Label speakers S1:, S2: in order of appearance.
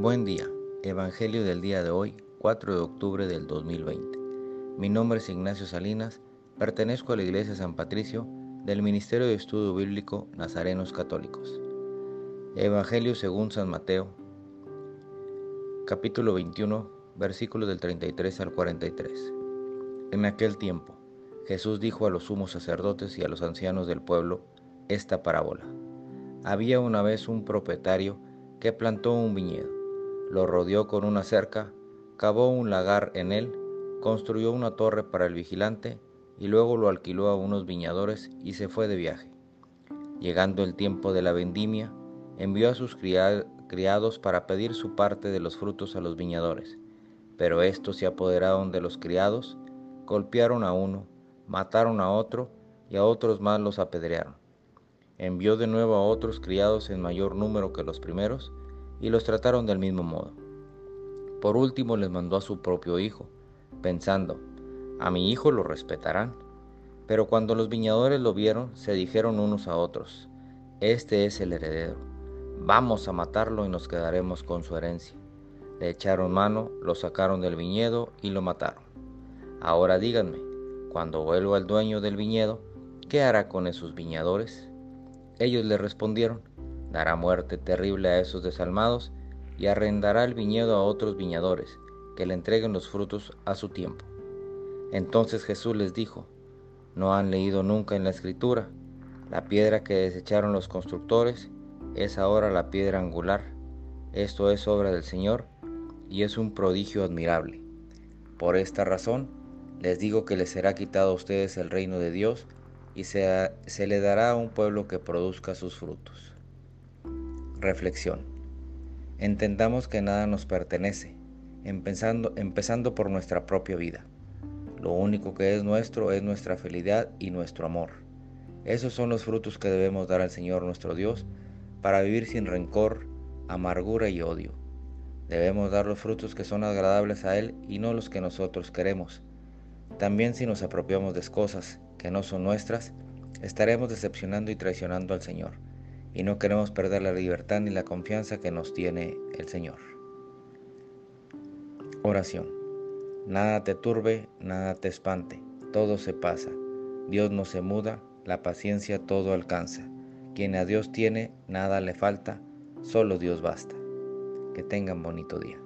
S1: Buen día. Evangelio del día de hoy, 4 de octubre del 2020. Mi nombre es Ignacio Salinas, pertenezco a la Iglesia San Patricio del Ministerio de Estudio Bíblico Nazarenos Católicos. Evangelio según San Mateo, capítulo 21, versículos del 33 al 43. En aquel tiempo, Jesús dijo a los sumos sacerdotes y a los ancianos del pueblo esta parábola. Había una vez un propietario que plantó un viñedo, lo rodeó con una cerca, cavó un lagar en él, construyó una torre para el vigilante y luego lo alquiló a unos viñadores y se fue de viaje. Llegando el tiempo de la vendimia, envió a sus criados para pedir su parte de los frutos a los viñadores. Pero estos se apoderaron de los criados, golpearon a uno, mataron a otro y a otros más los apedrearon envió de nuevo a otros criados en mayor número que los primeros, y los trataron del mismo modo. Por último les mandó a su propio hijo, pensando, a mi hijo lo respetarán. Pero cuando los viñadores lo vieron, se dijeron unos a otros, este es el heredero, vamos a matarlo y nos quedaremos con su herencia. Le echaron mano, lo sacaron del viñedo y lo mataron. Ahora díganme, cuando vuelva el dueño del viñedo, ¿qué hará con esos viñadores? Ellos le respondieron, dará muerte terrible a esos desalmados y arrendará el viñedo a otros viñadores, que le entreguen los frutos a su tiempo. Entonces Jesús les dijo, ¿no han leído nunca en la escritura? La piedra que desecharon los constructores es ahora la piedra angular. Esto es obra del Señor y es un prodigio admirable. Por esta razón, les digo que les será quitado a ustedes el reino de Dios y se, se le dará a un pueblo que produzca sus frutos. Reflexión. Entendamos que nada nos pertenece, empezando, empezando por nuestra propia vida. Lo único que es nuestro es nuestra felicidad y nuestro amor. Esos son los frutos que debemos dar al Señor nuestro Dios para vivir sin rencor, amargura y odio. Debemos dar los frutos que son agradables a Él y no los que nosotros queremos. También si nos apropiamos de cosas que no son nuestras, estaremos decepcionando y traicionando al Señor, y no queremos perder la libertad ni la confianza que nos tiene el Señor. Oración. Nada te turbe, nada te espante, todo se pasa. Dios no se muda, la paciencia todo alcanza. Quien a Dios tiene, nada le falta, solo Dios basta. Que tengan bonito día.